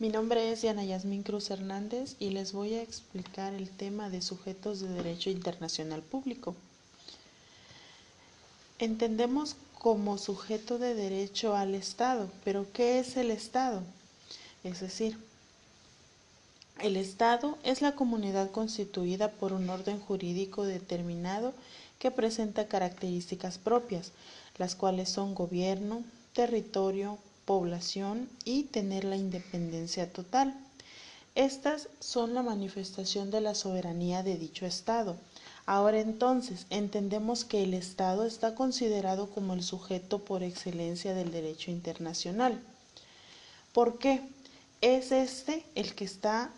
Mi nombre es Diana Yasmín Cruz Hernández y les voy a explicar el tema de sujetos de derecho internacional público. Entendemos como sujeto de derecho al Estado, pero ¿qué es el Estado? Es decir, el Estado es la comunidad constituida por un orden jurídico determinado que presenta características propias, las cuales son gobierno, territorio, población y tener la independencia total. Estas son la manifestación de la soberanía de dicho Estado. Ahora entonces, entendemos que el Estado está considerado como el sujeto por excelencia del derecho internacional. ¿Por qué? Es este el que está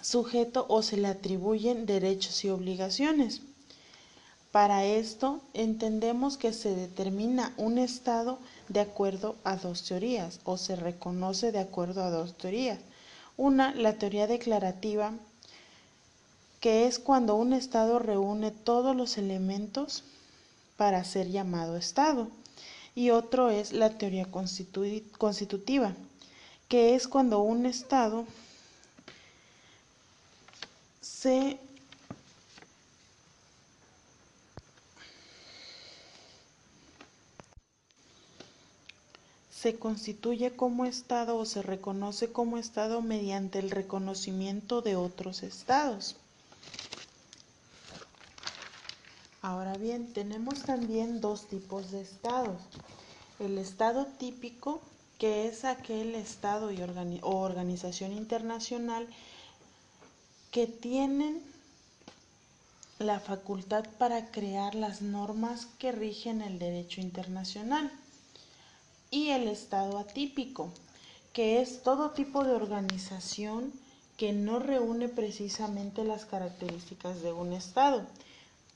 sujeto o se le atribuyen derechos y obligaciones. Para esto entendemos que se determina un estado de acuerdo a dos teorías o se reconoce de acuerdo a dos teorías. Una, la teoría declarativa, que es cuando un estado reúne todos los elementos para ser llamado estado. Y otro es la teoría constitutiva, que es cuando un estado se se constituye como Estado o se reconoce como Estado mediante el reconocimiento de otros Estados. Ahora bien, tenemos también dos tipos de Estados. El Estado típico, que es aquel Estado y o organización internacional que tienen la facultad para crear las normas que rigen el derecho internacional. Y el estado atípico, que es todo tipo de organización que no reúne precisamente las características de un estado,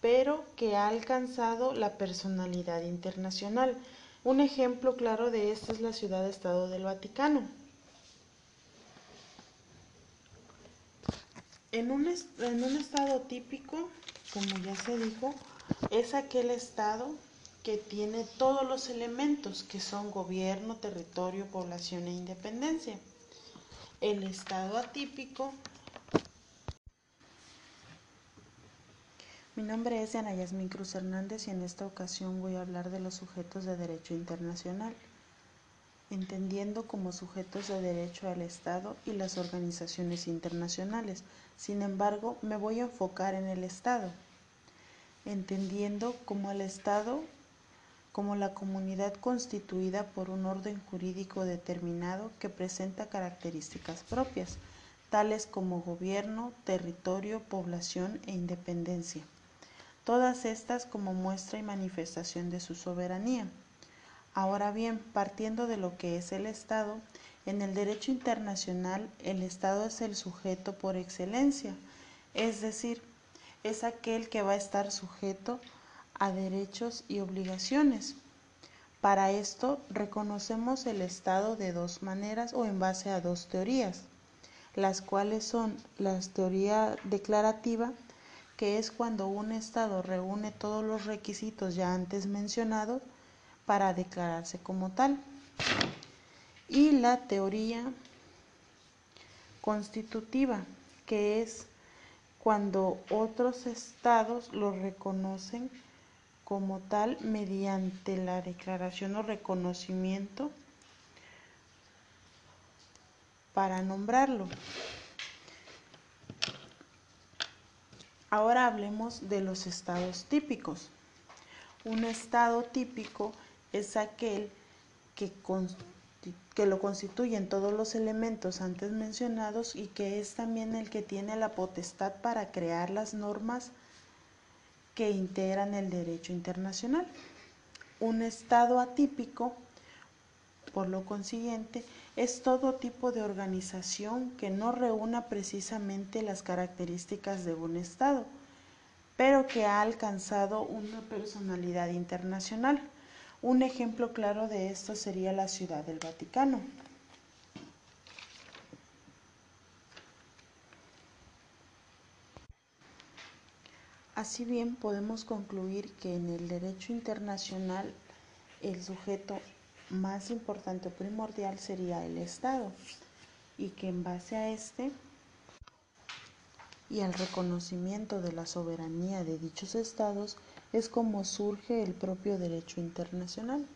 pero que ha alcanzado la personalidad internacional. Un ejemplo claro de esto es la ciudad-estado del Vaticano. En un, en un estado típico, como ya se dijo, es aquel estado que tiene todos los elementos que son gobierno, territorio, población e independencia. El estado atípico. Mi nombre es Ana Yasmín Cruz Hernández y en esta ocasión voy a hablar de los sujetos de derecho internacional entendiendo como sujetos de derecho al Estado y las organizaciones internacionales. Sin embargo, me voy a enfocar en el Estado, entendiendo como el Estado como la comunidad constituida por un orden jurídico determinado que presenta características propias, tales como gobierno, territorio, población e independencia. Todas estas como muestra y manifestación de su soberanía. Ahora bien, partiendo de lo que es el Estado, en el derecho internacional el Estado es el sujeto por excelencia, es decir, es aquel que va a estar sujeto a derechos y obligaciones. Para esto reconocemos el Estado de dos maneras o en base a dos teorías, las cuales son la teoría declarativa, que es cuando un Estado reúne todos los requisitos ya antes mencionados, para declararse como tal. Y la teoría constitutiva, que es cuando otros estados lo reconocen como tal mediante la declaración o reconocimiento para nombrarlo. Ahora hablemos de los estados típicos. Un estado típico es aquel que, lo constituyen todos los elementos antes mencionados y que es también el que tiene la potestad para crear las normas que integran el derecho internacional. Un estado atípico, por lo consiguiente, es todo tipo de organización que no reúna precisamente las características de un estado, pero que ha alcanzado una personalidad internacional. Un ejemplo claro de esto sería la Ciudad del Vaticano. Así bien, podemos concluir que en el derecho internacional el sujeto más importante o primordial sería el Estado y que en base a este y al reconocimiento de la soberanía de dichos estados es como surge el propio derecho internacional.